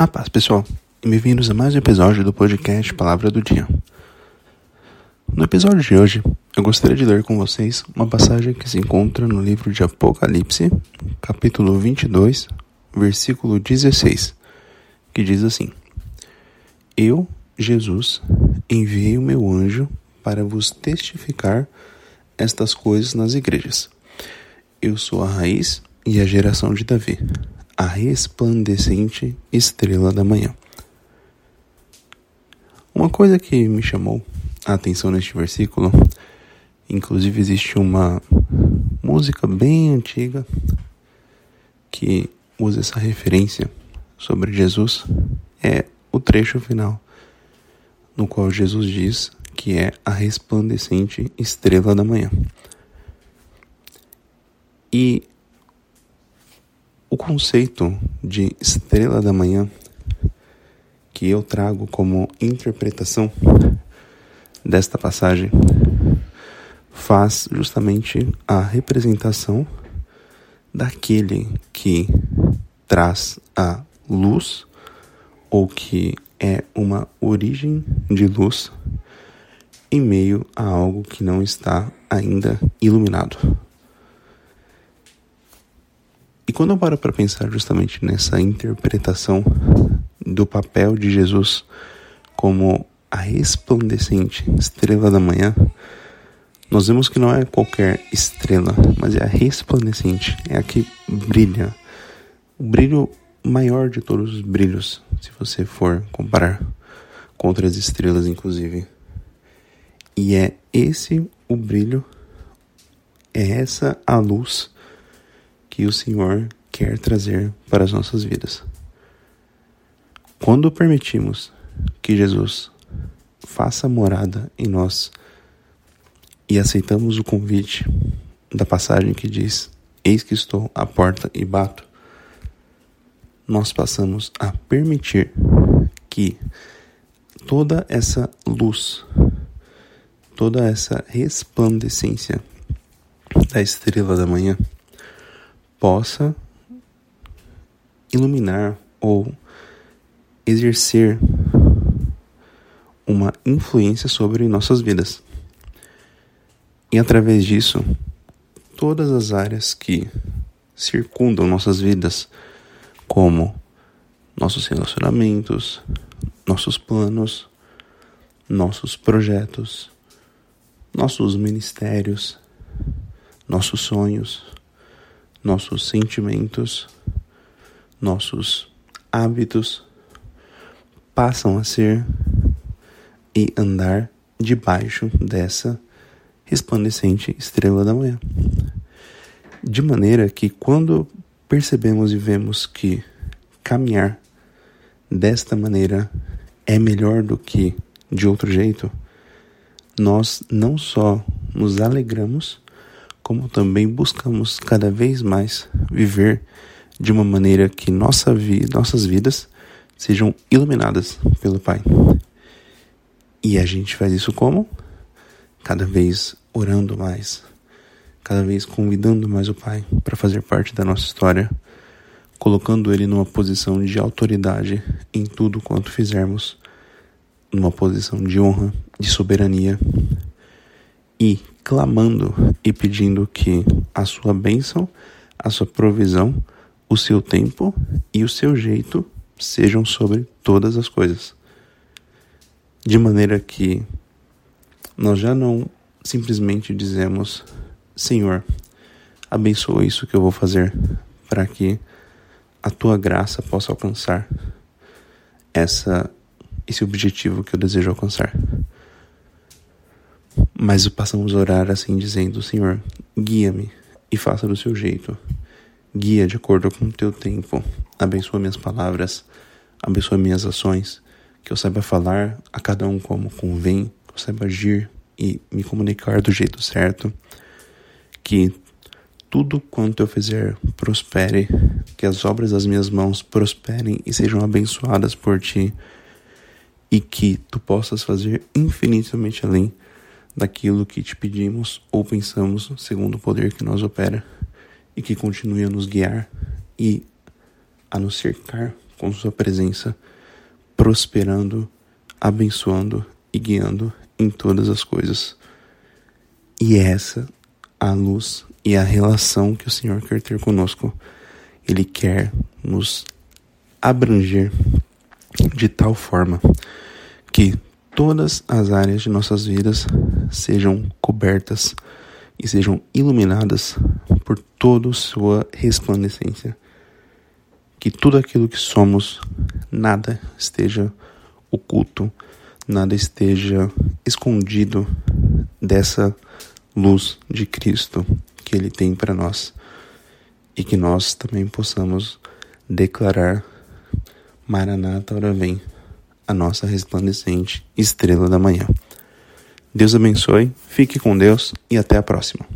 A paz, pessoal, e bem-vindos a mais um episódio do podcast Palavra do Dia. No episódio de hoje, eu gostaria de ler com vocês uma passagem que se encontra no livro de Apocalipse, capítulo 22, versículo 16, que diz assim: Eu, Jesus, enviei o meu anjo para vos testificar estas coisas nas igrejas. Eu sou a raiz e a geração de Davi a resplandecente estrela da manhã. Uma coisa que me chamou a atenção neste versículo, inclusive existe uma música bem antiga que usa essa referência sobre Jesus, é o trecho final, no qual Jesus diz que é a resplandecente estrela da manhã. E o conceito de estrela da manhã que eu trago como interpretação desta passagem faz justamente a representação daquele que traz a luz ou que é uma origem de luz em meio a algo que não está ainda iluminado. E quando eu paro para pensar justamente nessa interpretação do papel de Jesus como a resplandecente estrela da manhã, nós vemos que não é qualquer estrela, mas é a resplandecente, é a que brilha. O brilho maior de todos os brilhos, se você for comparar com outras estrelas, inclusive. E é esse o brilho, é essa a luz que o Senhor quer trazer para as nossas vidas. Quando permitimos que Jesus faça morada em nós e aceitamos o convite da passagem que diz: Eis que estou à porta e bato, nós passamos a permitir que toda essa luz, toda essa resplandecência da estrela da manhã possa iluminar ou exercer uma influência sobre nossas vidas. E através disso, todas as áreas que circundam nossas vidas, como nossos relacionamentos, nossos planos, nossos projetos, nossos ministérios, nossos sonhos, nossos sentimentos, nossos hábitos passam a ser e andar debaixo dessa resplandecente estrela da manhã. De maneira que quando percebemos e vemos que caminhar desta maneira é melhor do que de outro jeito, nós não só nos alegramos, como também buscamos cada vez mais viver de uma maneira que nossa vi nossas vidas sejam iluminadas pelo Pai. E a gente faz isso como? Cada vez orando mais, cada vez convidando mais o Pai para fazer parte da nossa história, colocando Ele numa posição de autoridade em tudo quanto fizermos, numa posição de honra, de soberania e clamando e pedindo que a sua bênção, a sua provisão, o seu tempo e o seu jeito sejam sobre todas as coisas. De maneira que nós já não simplesmente dizemos: Senhor, abençoa isso que eu vou fazer para que a tua graça possa alcançar essa esse objetivo que eu desejo alcançar. Mas passamos a orar assim, dizendo: Senhor, guia-me e faça do seu jeito. Guia de acordo com o teu tempo. Abençoa minhas palavras, abençoa minhas ações. Que eu saiba falar a cada um como convém, que eu saiba agir e me comunicar do jeito certo. Que tudo quanto eu fizer prospere, que as obras das minhas mãos prosperem e sejam abençoadas por ti, e que tu possas fazer infinitamente além daquilo que te pedimos ou pensamos, segundo o poder que nos opera, e que continue a nos guiar e a nos cercar com Sua presença, prosperando, abençoando e guiando em todas as coisas. E é essa a luz e a relação que o Senhor quer ter conosco. Ele quer nos abranger de tal forma que todas as áreas de nossas vidas sejam cobertas e sejam iluminadas por toda sua resplandecência. Que tudo aquilo que somos, nada esteja oculto, nada esteja escondido dessa luz de Cristo que Ele tem para nós e que nós também possamos declarar: Maranata, ora vem, a nossa resplandecente estrela da manhã. Deus abençoe, fique com Deus e até a próxima.